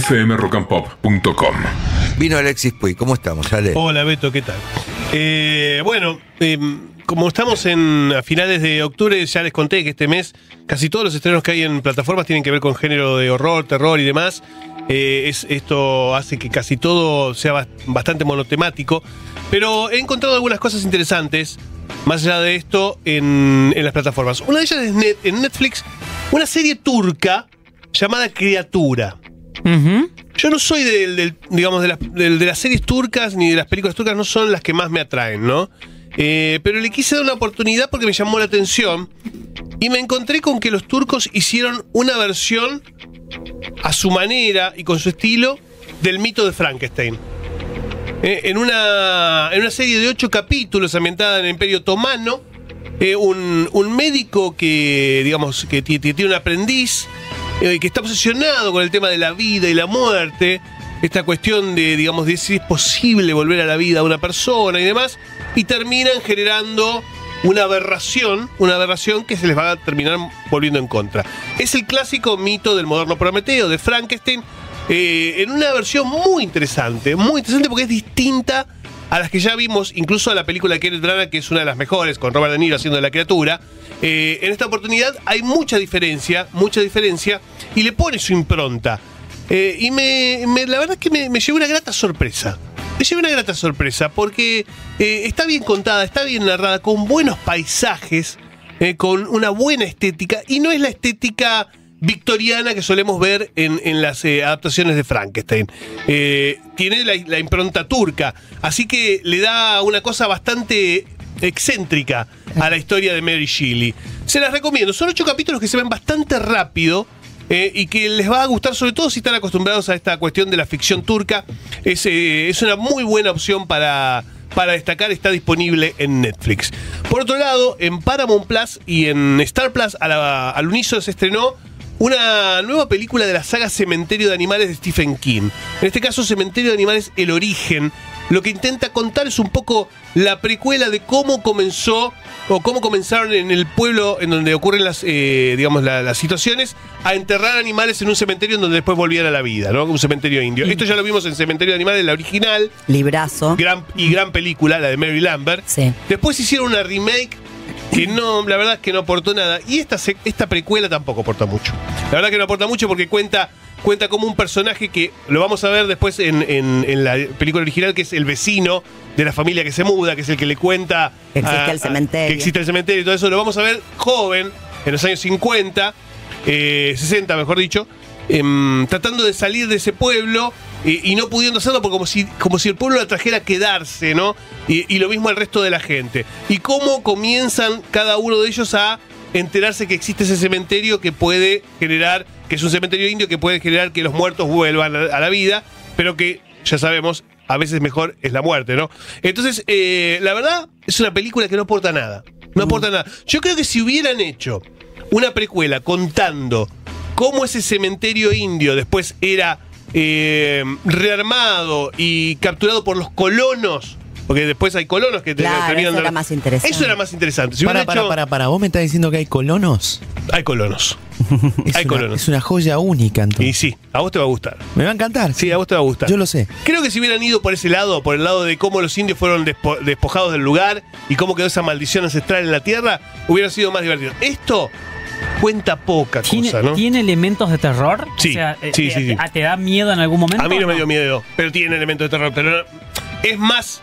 fmrockandpop.com. Vino Alexis Puy, ¿cómo estamos, Ale? Hola Beto, ¿qué tal? Eh, bueno, eh, como estamos en, a finales de octubre, ya les conté que este mes casi todos los estrenos que hay en plataformas tienen que ver con género de horror, terror y demás. Eh, es, esto hace que casi todo sea bas- bastante monotemático. Pero he encontrado algunas cosas interesantes, más allá de esto, en, en las plataformas. Una de ellas es net- en Netflix, una serie turca llamada Criatura. Yo no soy del, digamos, de, las- de las series turcas ni de las películas turcas, no son las que más me atraen, ¿no? Eh, pero le quise dar una oportunidad porque me llamó la atención y me encontré con que los turcos hicieron una versión a su manera y con su estilo del mito de Frankenstein. Eh, en, una, en una serie de ocho capítulos ambientada en el Imperio Otomano, eh, un, un médico que, digamos, que ti- ti- tiene un aprendiz, eh, que está obsesionado con el tema de la vida y la muerte, esta cuestión de, digamos, de si es posible volver a la vida a una persona y demás, y terminan generando una aberración, una aberración que se les va a terminar volviendo en contra. Es el clásico mito del moderno Prometeo, de Frankenstein, eh, en una versión muy interesante, muy interesante porque es distinta a las que ya vimos, incluso a la película de Kenneth Branagh, que es una de las mejores, con Robert De Niro haciendo la criatura. Eh, en esta oportunidad hay mucha diferencia, mucha diferencia, y le pone su impronta. Eh, y me, la verdad es que me, me llevó una grata sorpresa. Me llevó una grata sorpresa porque eh, está bien contada, está bien narrada, con buenos paisajes, con una buena estética, y no es la estética victoriana que solemos ver en, en las eh, adaptaciones de Frankenstein. Eh, tiene la, la impronta turca, así que le da una cosa bastante excéntrica a la historia de Mary Shelley. Se las recomiendo, son ocho capítulos que se ven bastante rápido. eh, y que les va a gustar sobre todo si están acostumbrados a esta cuestión de la ficción turca. Es, es una muy buena opción para, para destacar, está disponible en Netflix. Por otro lado, en Paramount Plus y en Star Plus a la- al unísono se estrenó una nueva película de la saga Cementerio de Animales de Stephen King. En este caso, Cementerio de Animales, El Origen. Lo que intenta contar es un poco la precuela de cómo comenzó o cómo comenzaron en el pueblo en donde ocurren las, eh, digamos, la- las situaciones a enterrar animales en un cementerio en donde después volvían a la vida, ¿no? Un cementerio indio. Esto ya lo vimos en Cementerio de Animales, la original, Librazo. gran, y gran película, la de Mary Lambert. Sí. Después hicieron una remake que no, la verdad es que no aportó nada. Y esta, esta precuela tampoco aporta mucho. La verdad que no aporta mucho porque cuenta, cuenta como un personaje que lo vamos a ver después en, en- en la película original, que es el vecino de la familia que se muda, que es el que le cuenta Que existe a- el a- cementerio. que existe el cementerio y todo eso. Lo vamos a ver joven, en los años 50, eh, 60 mejor dicho, em, tratando de salir de ese pueblo eh, y no pudiendo hacerlo porque como si, como si el pueblo la trajera a quedarse, ¿no? Y, y lo mismo al resto de la gente. Y cómo comienzan cada uno de ellos a enterarse que existe ese cementerio que puede generar, que es un cementerio indio que puede generar que los muertos vuelvan a, la vida, pero que ya sabemos, a veces mejor es la muerte, ¿no? Entonces, eh, la verdad, es una película que no aporta nada. No aporta nada. Yo creo que si hubieran hecho una precuela contando cómo ese cementerio indio después era eh, rearmado y capturado por los colonos, porque después hay colonos que te- Claro, terminan eso de- era más interesante. Eso era más interesante. Si Para, para, hecho- para, para. ¿Vos me estás diciendo que hay colonos? Hay colonos. Es, Hay una, colonos. es una joya única, Y entonces. sí, a vos te va a gustar. Me va a encantar. Sí, a vos te va a gustar. Yo lo sé. Creo que si hubieran ido por ese lado, por el lado de cómo los indios fueron despo- despojados del lugar y cómo quedó esa maldición ancestral en la tierra, hubiera sido más divertido. Esto cuenta poca ¿Tiene, cosa, ¿no? ¿Tiene elementos de terror? Sí, O sea, eh, sí, eh, sí, sí. ¿Te da miedo en algún momento? A mí no o me dio miedo, pero tiene elementos de terror. Pero es más,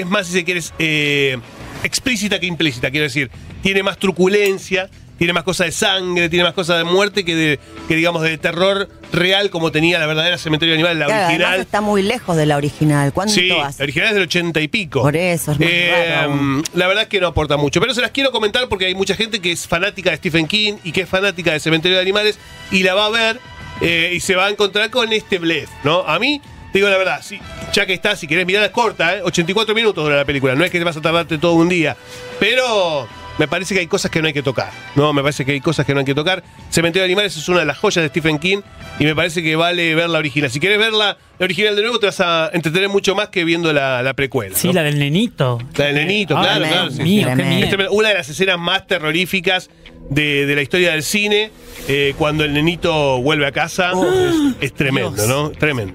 es más, si se quiere, eh, explícita que implícita. Quiero decir, tiene más truculencia, tiene más cosas de sangre, tiene más cosas de muerte que, de, que digamos, de terror real como tenía la verdadera Cementerio de Animales, la Claro, original. está muy lejos de la original. ¿Cuánto Sí, hace? la original es del ochenta y pico. Por eso, es más raro aún. La verdad es que no aporta mucho. Pero se las quiero comentar porque hay mucha gente que es fanática de Stephen King y que es fanática de Cementerio de Animales y la va a ver eh, y se va a encontrar con este blef, ¿no? A mí, te digo la verdad, sí, ya que está, si querés mirar, es corta, ¿eh? 84 minutos dura la película. No es que te vas a tardarte todo un día. Pero me parece que hay cosas que no hay que tocar. No, me parece que hay cosas que no hay que tocar. Cementerio de Animales es una de las joyas de Stephen King y me parece que vale ver la original. Si querés ver la, la original de nuevo, te vas a entretener mucho más que viendo la, la precuela. Sí, ¿no? la del nenito. La del nenito, Ah, claro, claro. sí. Mío, qué tremendo. miedo. Es tremendo. Una de las escenas más terroríficas de, de la historia del cine. eh, cuando el nenito vuelve a casa. es, es tremendo, Dios. ¿no? Tremendo.